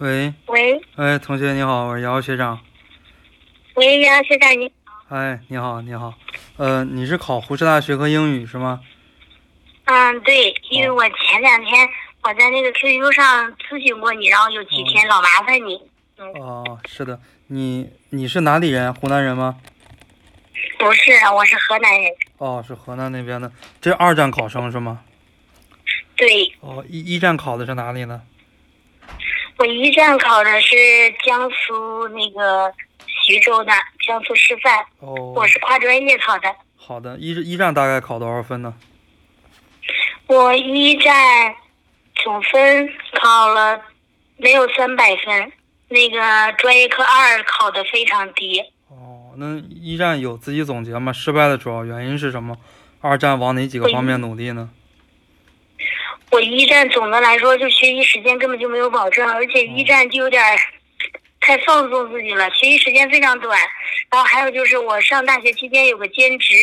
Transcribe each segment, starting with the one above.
喂，喂哎，同学你好，我是姚学长。喂，姚学长你好，哎，你好，你好，呃，你是考湖师大学科英语是吗？嗯，对，因为我前两天我在那个 QQ 上咨询过你，然后有几天老麻烦你。嗯，哦，是的，你你是哪里人？湖南人吗？不是，我是河南人。哦，是河南那边的，这二战考生是吗？对，哦，一一战考的是哪里呢？我一战考的是江苏那个徐州的江苏师范，哦我，是跨专业考的。好的，一一战大概考多少分呢？我一战总分考了没有三百分，那个专业课二考的非常低。哦，那一战有自己总结吗？失败的主要原因是什么？二战往哪几个方面努力呢？我一战总的来说就学习时间根本就没有保证，而且一战就有点儿太放纵自己了，学习时间非常短。然后还有就是我上大学期间有个兼职，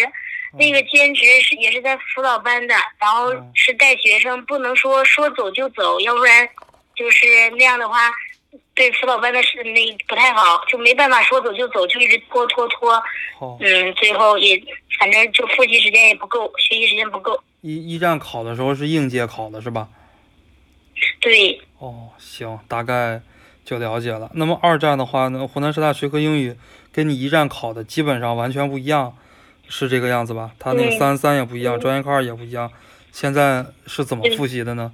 那个兼职是也是在辅导班的，然后嗯是带学生，不能说说走就走，要不然就是那样的话。对辅导班的事那不太好，就没办法说走就走，就一直拖拖拖，哦，嗯，最后也反正就复习时间也不够，学习时间不够。一一战考的时候是应届考的是吧？对，哦，行，大概就了解了。那么二战的话呢，湖南师大学科英语跟你一战考的基本上完全不一样，是这个样子吧？他那个三三也不一样，嗯专业课二也不一样。现在是怎么复习的呢？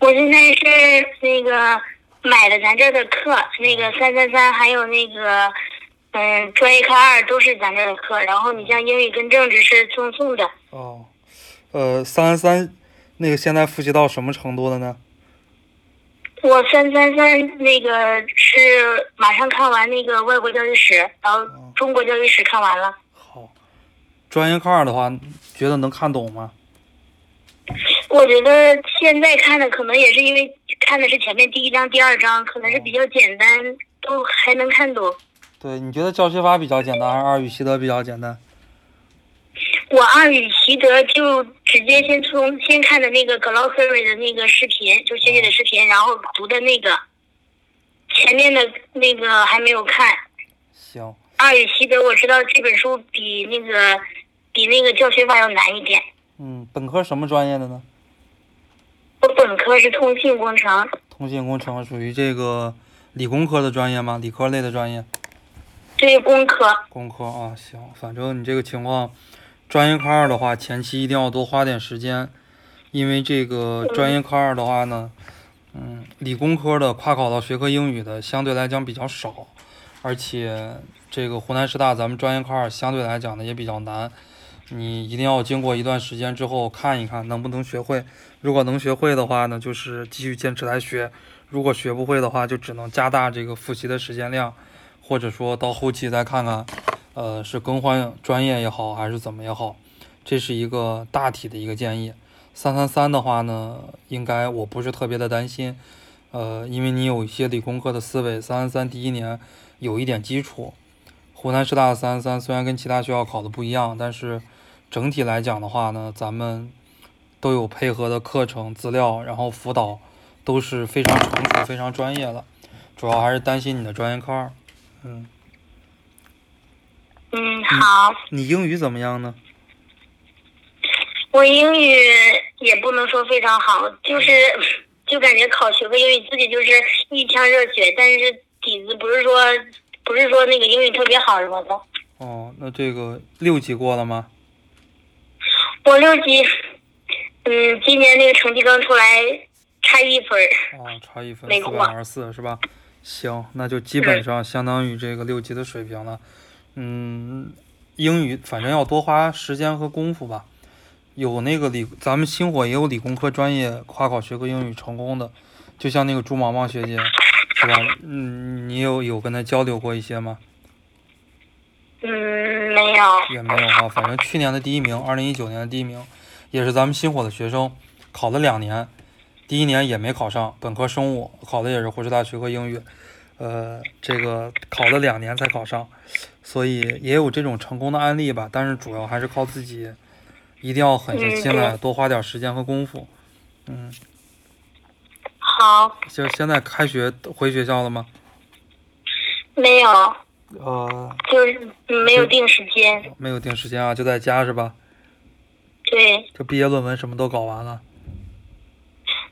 我现在是那个买的咱这儿的课，那个三三三还有那个嗯专业课二都是咱这儿的课，然后你像英语跟政治是赠送的。哦，呃，三三那个现在复习到什么程度了呢？我三三三那个是马上看完那个外国教育史，然后中国教育史看完了。好，专业课二的话，觉得能看懂吗？我觉得现在看的可能也是因为看的是前面第一章、第二章，可能是比较简单，都还能看懂。对，你觉得教学法比较简单，还是二语习得比较简单？我二语习得就直接先从先看的那个 glossary 的那个视频，就学姐的视频，然后读的那个，前面的那个还没有看。行，二语习得我知道这本书比那个比那个教学法要难一点。嗯，本科什么专业的呢？我本科是通信工程，通信工程属于这个理工科的专业吗？理科类的专业？对工科。工科啊，行，反正你这个情况，专业科二的话，前期一定要多花点时间，因为这个专业科二的话呢，嗯，理工科的跨考到学科英语的相对来讲比较少，而且这个湖南师大咱们专业科二相对来讲呢也比较难，你一定要经过一段时间之后看一看能不能学会，如果能学会的话呢，就是继续坚持来学，如果学不会的话，就只能加大这个复习的时间量。或者说到后期再看看，呃，是更换专业也好，还是怎么也好，这是一个大体的一个建议。三三三的话呢，应该我不是特别的担心，呃，因为你有一些理工科的思维，三三三第一年有一点基础。湖南师大的三三三虽然跟其他学校考的不一样，但是整体来讲的话呢，咱们都有配合的课程资料，然后辅导都是非常成熟、非常专业的。主要还是担心你的专业课二。嗯，嗯，好。你英语怎么样呢？我英语也不能说非常好，就是就感觉考学科英语自己就是一腔热血，但是底子不是说不是说那个英语特别好什么的。哦，那这个六级过了吗？我六级，嗯，今年那个成绩刚出来，差一分儿。哦，差一分，四百二十四是吧？行，那就基本上相当于这个六级的水平了。嗯，英语反正要多花时间和功夫吧。有那个理，咱们星火也有理工科专业跨考学科英语成功的，就像那个朱毛毛学姐，是吧？嗯，你有有跟她交流过一些吗？嗯，没有。也没有哈，反正去年的第一名，二零一九年的第一名，也是咱们新火的学生，考了两年，第一年也没考上，本科生物考的也是湖师大学科英语，呃，这个考了两年才考上，所以也有这种成功的案例吧，但是主要还是靠自己，一定要狠下心来，嗯多花点时间和功夫。嗯，好，就现在开学回学校了吗？没有，呃，就是没有定时间。没有定时间啊，就在家是吧？对，这毕业论文什么都搞完了。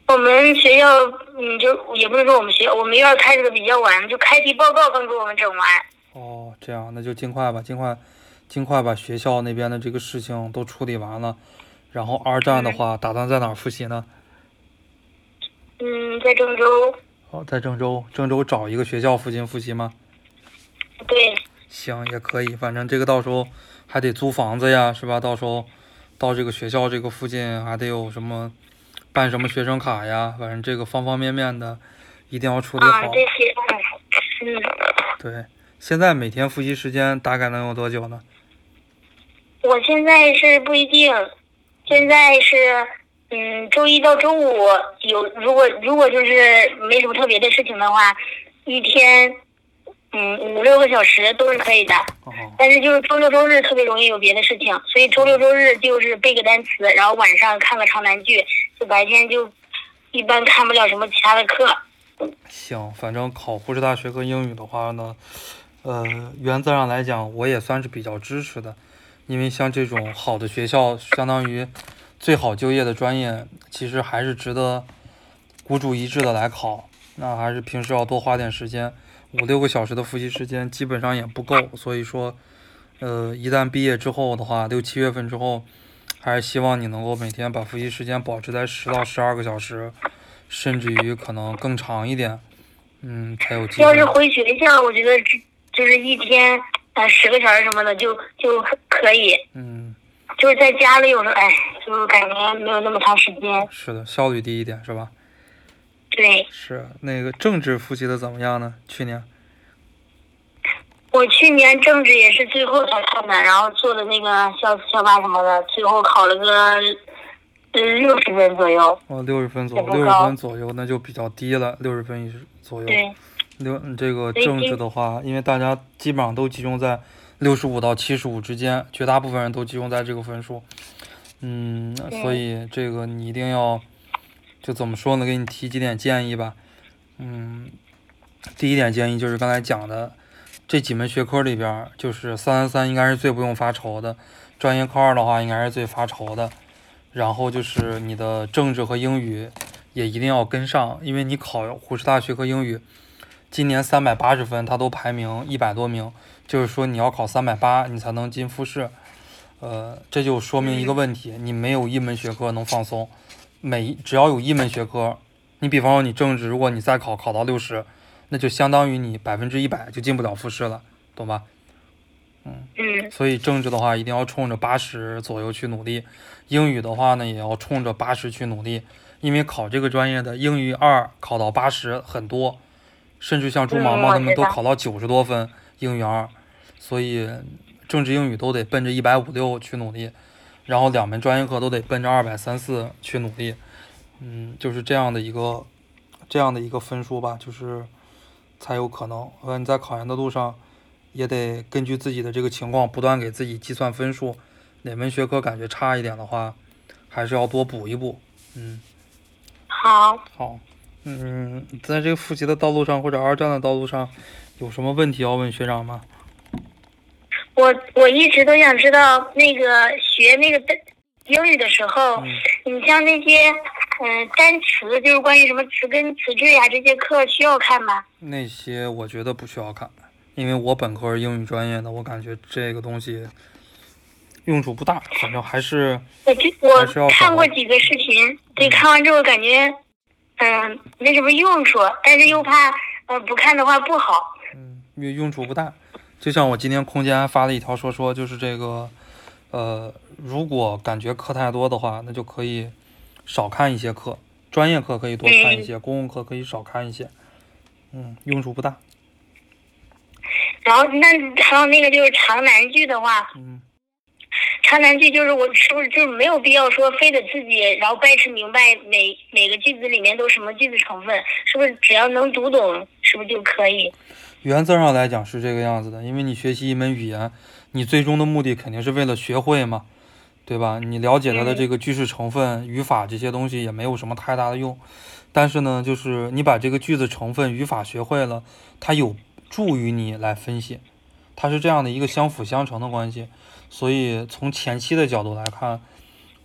我们学校，嗯，就也不是说我们学校，我们院开的比较晚，就开题报告刚给我们整完。哦，这样，那就尽快吧，尽快，尽快把学校那边的这个事情都处理完了。然后二战的话，打算在哪儿复习呢？嗯，在郑州。哦，在郑州，郑州找一个学校附近复习吗？对。行，也可以，反正这个到时候还得租房子呀，是吧？到时候到这个学校这个附近还得有什么办什么学生卡呀，反正这个方方面面的一定要处理好。啊，这些，嗯。对，现在每天复习时间大概能有多久呢？我现在是不一定，现在是嗯，周一到周五有，如果如果就是没什么特别的事情的话，一天。嗯，五六个小时都是可以的，但是就是周六周日特别容易有别的事情，所以周六周日就是背个单词，然后晚上看个长难句，就白天就一般看不了什么其他的课。行，反正考呼市大学和英语的话呢，呃，原则上来讲，我也算是比较支持的，因为像这种好的学校，相当于最好就业的专业，其实还是值得孤注一掷的来考，那还是平时要多花点时间。五六个小时的复习时间基本上也不够，所以说，呃，一旦毕业之后的话，六七月份之后，还是希望你能够每天把复习时间保持在十到十二个小时，甚至于可能更长一点，嗯，才有机会。要是回学校，我觉得就是一天呃十个小时什么的就就可以。嗯。就是在家里有时候哎，就感觉没有那么长时间。是的，效率低一点是吧？对，是那个政治复习的怎么样呢？去年，我去年政治也是最后才看的，然后做的那个校校霸什么的，最后考了个六十分左右。哦，六十分左右，六十分左右那就比较低了，六十分左右。对。六这个政治的话，因为大家基本上都集中在六十五到七十五之间，绝大部分人都集中在这个分数。嗯，所以这个你一定要。就怎么说呢？给你提几点建议吧。嗯，第一点建议就是刚才讲的这几门学科里边，就是三三三应该是最不用发愁的，专业课二的话应该是最发愁的。然后就是你的政治和英语也一定要跟上，因为你考湖师大学科英语，今年三百八十分，它都排名一百多名，就是说你要考三百八，你才能进复试。呃，这就说明一个问题，你没有一门学科能放松。每只要有一门学科，你比方说你政治，如果你再考考到六十，那就相当于你百分之一百就进不了复试了，懂吧？嗯嗯。所以政治的话一定要冲着八十左右去努力，英语的话呢也要冲着八十去努力，因为考这个专业的英语二考到八十很多，甚至像朱毛毛他们都考到九十多分英语二，所以政治英语都得奔着一百五六去努力。然后两门专业课都得奔着二百三四去努力，嗯，就是这样的一个这样的一个分数吧，就是才有可能。呃，你在考研的路上也得根据自己的这个情况不断给自己计算分数，哪门学科感觉差一点的话，还是要多补一补。嗯，好，好，嗯，在这个复习的道路上或者二战的道路上，有什么问题要问学长吗？我我一直都想知道，那个学那个英语的时候，你像那些嗯单词，就是关于什么词根、词缀呀这些课需要看吗？那些我觉得不需要看，因为我本科是英语专业的，我感觉这个东西用处不大，反正还是我就我看过几个视频，对，看完之后感觉嗯没什么用处，但是又怕呃不看的话不好。嗯，因为用处不大。就像我今天空间发了一条说说，就是这个，呃，如果感觉课太多的话，那就可以少看一些课，专业课可以多看一些，公共课可以少看一些，嗯，用处不大。然后那还有那个就是长难句的话，嗯，长难句就是我是不是就是没有必要说非得自己然后掰扯明白每每个句子里面都什么句子成分，是不是只要能读懂，是不是就可以？原则上来讲是这个样子的，因为你学习一门语言，你最终的目的肯定是为了学会嘛，对吧？你了解它的这个句式成分、语法这些东西也没有什么太大的用。但是呢，就是你把这个句子成分、语法学会了，它有助于你来分析，它是这样的一个相辅相成的关系。所以从前期的角度来看，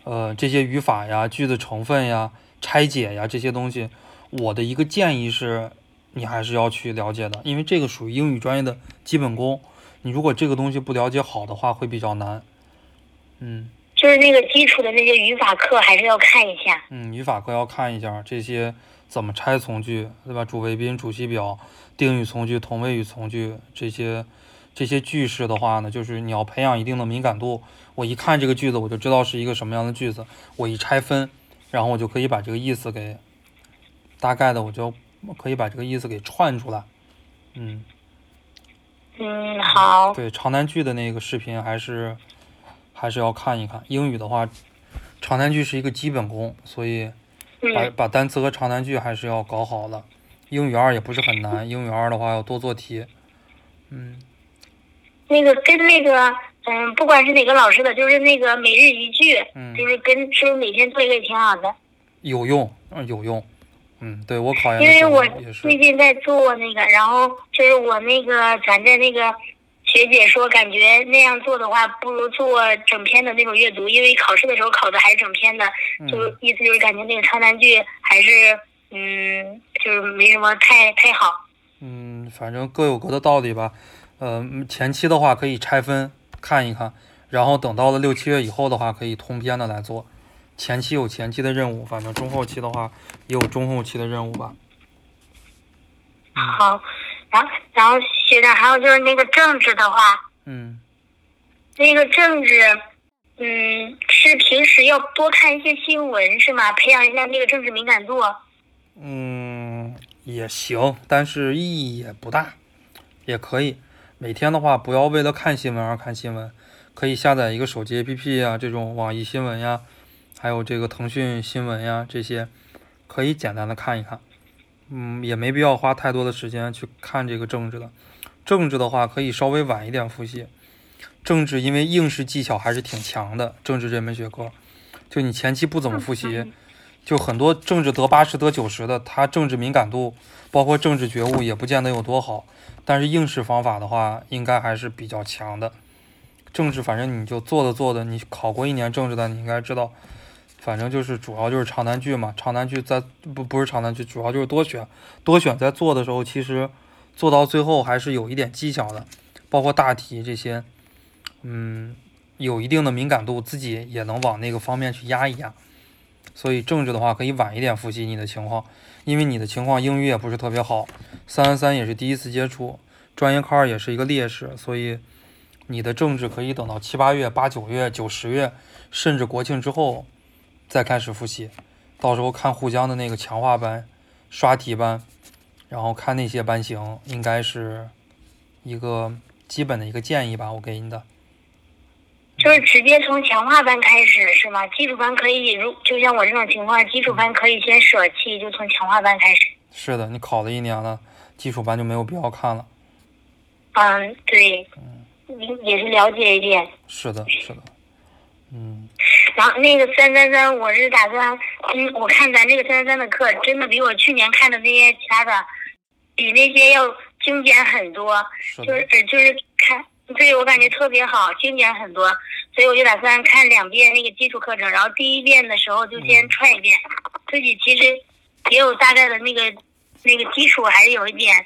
呃，这些语法呀、句子成分呀、拆解呀这些东西，我的一个建议是，你还是要去了解的，因为这个属于英语专业的基本功。你如果这个东西不了解好的话，会比较难。嗯。就是那个基础的那些语法课还是要看一下。嗯，语法课要看一下这些怎么拆从句，对吧？主谓宾、主系表、定语从句、同位语从句这些这些句式的话呢，就是你要培养一定的敏感度。我一看这个句子，我就知道是一个什么样的句子。我一拆分，然后我就可以把这个意思给大概的，我就可以把这个意思给串出来。嗯。嗯，好。对长难句的那个视频还是。还是要看一看英语的话，长难句是一个基本功，所以把把单词和长难句还是要搞好了。英语二也不是很难，英语二的话要多做题。嗯，那个跟那个嗯，不管是哪个老师的，就是那个每日一句，嗯，就是跟是不是每天做一个也挺好的？有用，嗯，有用。嗯，对我考研因为我最近在做那个，然后就是我那个咱的那个。学姐说，感觉那样做的话，不如做整篇的那种阅读，因为考试的时候考的还是整篇的，就意思就是感觉那个长难句还是，嗯，就是没什么太太好。嗯，反正各有各的道理吧。呃，前期的话可以拆分看一看，然后等到了六七月以后的话，可以通篇的来做。前期有前期的任务，反正中后期的话也有中后期的任务吧。好。然后，然后学长，还有就是那个政治的话，嗯，那个政治，嗯，是平时要多看一些新闻是吗？培养一下那个政治敏感度。嗯，也行，但是意义也不大，也可以。每天的话，不要为了看新闻而看新闻，可以下载一个手机 APP 呀，这种网易新闻呀，还有这个腾讯新闻呀，这些可以简单的看一看。嗯，也没必要花太多的时间去看这个政治的。政治的话，可以稍微晚一点复习。政治因为应试技巧还是挺强的，政治这门学科，就你前期不怎么复习，就很多政治得八十得九十的，他政治敏感度，包括政治觉悟也不见得有多好。但是应试方法的话，应该还是比较强的。政治反正你就做的做的，你考过一年政治的，你应该知道。反正就是主要就是长难句嘛，长难句在不不是长难句，主要就是多选，多选在做的时候，其实做到最后还是有一点技巧的，包括大题这些，嗯，有一定的敏感度，自己也能往那个方面去压一压。所以政治的话可以晚一点复习你的情况，因为你的情况英语也不是特别好，三三三也是第一次接触，专业科二也是一个劣势，所以你的政治可以等到七八月、八九月、九十月，甚至国庆之后。再开始复习，到时候看沪江的那个强化班、刷题班，然后看那些班型，应该是一个基本的一个建议吧，我给你的。就是直接从强化班开始是吗？基础班可以，如就像我这种情况，基础班可以先舍弃，就从强化班开始。是的，你考了一年了，基础班就没有必要看了。嗯，对。嗯。也是了解一点。是的，是的。嗯。然后那个三三三，我是打算，嗯，我看咱这个三三三的课，真的比我去年看的那些其他的，比那些要精简很多，就是就是看，对我感觉特别好，精简很多，所以我就打算看两遍那个基础课程，然后第一遍的时候就先串一遍，自己其实也有大概的那个那个基础还是有一点，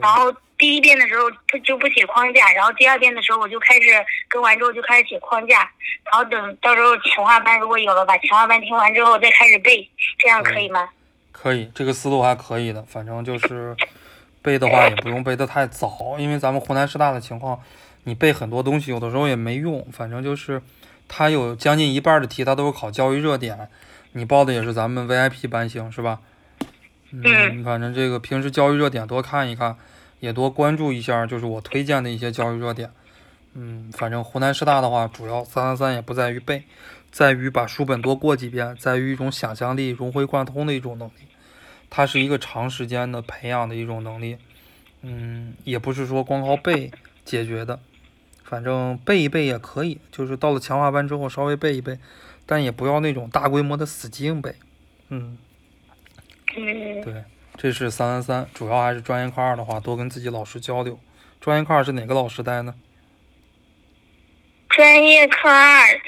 然后。第一遍的时候他就不写框架，然后第二遍的时候我就开始跟完之后就开始写框架，然后等到时候强化班如果有了，把强化班听完之后再开始背，这样可以吗？可以，这个思路还可以的。反正就是背的话也不用背得太早，因为咱们湖南师大的情况，你背很多东西有的时候也没用。反正就是他有将近一半的题他都是考教育热点，你报的也是咱们 VIP 班型是吧？嗯，反正这个平时教育热点多看一看。也多关注一下，就是我推荐的一些教育热点。嗯，反正湖南师大的话，主要三三三也不在于背，在于把书本多过几遍，在于一种想象力融会贯通的一种能力。它是一个长时间的培养的一种能力。嗯，也不是说光靠背解决的，反正背一背也可以，就是到了强化班之后稍微背一背，但也不要那种大规模的死记硬背。嗯。嗯，对，这是三三三，主要还是专业课二的话，多跟自己老师交流。专业课二是哪个老师带呢？专业课二，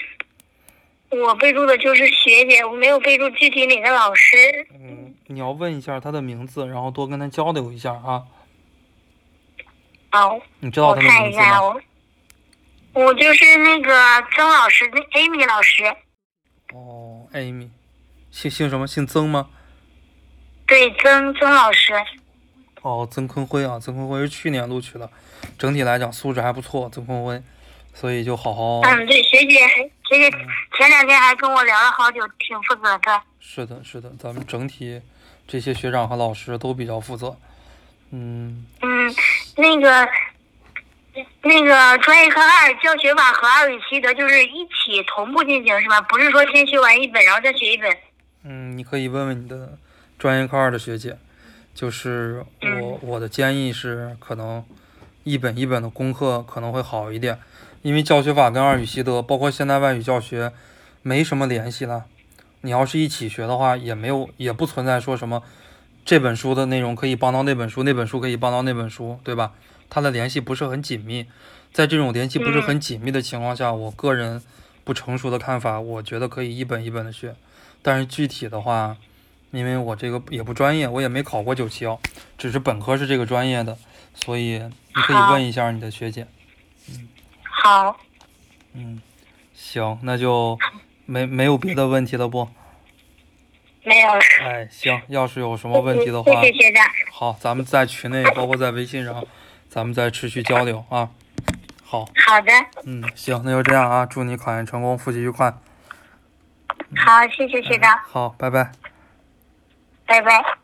我备注的就是学姐，我没有备注具体哪个老师。嗯，你要问一下他的名字，然后多跟他交流一下啊。好，你知道他的名字吗？我就是那个曾老师，那 Amy 老师，哦，Amy，姓姓什么？姓曾吗？对，曾曾老师，哦，曾坤辉啊，曾坤辉是去年录取的，整体来讲素质还不错，曾坤辉，所以就好好。嗯，对，学姐还学姐前两天还跟我聊了好久，挺负责的。是的，是的，咱们整体这些学长和老师都比较负责。嗯，嗯，那个那个专业课二教学法和二语习得就是一起同步进行是吧？不是说先学完一本然后再学一本。嗯，你可以问问你的专业课二的学姐，就是我我的建议是，可能一本一本的功课可能会好一点，因为教学法跟二语习得，包括现代外语教学，没什么联系了。你要是一起学的话，也没有也不存在说什么这本书的内容可以帮到那本书，那本书可以帮到那本书，对吧？它的联系不是很紧密。在这种联系不是很紧密的情况下，我个人不成熟的看法，我觉得可以一本一本的学。但是具体的话，因为我这个也不专业，我也没考过九七幺，只是本科是这个专业的，所以你可以问一下你的学姐。嗯好，嗯，行，那就没没有别的问题了不？没有了。哎，行，要是有什么问题的话谢，谢学长。好，咱们在群内，包括在微信上，咱们再持续交流啊。好，好的，嗯，行，那就这样啊，祝你考研成功，复习愉快。好，谢谢学长，好，拜拜。拜拜。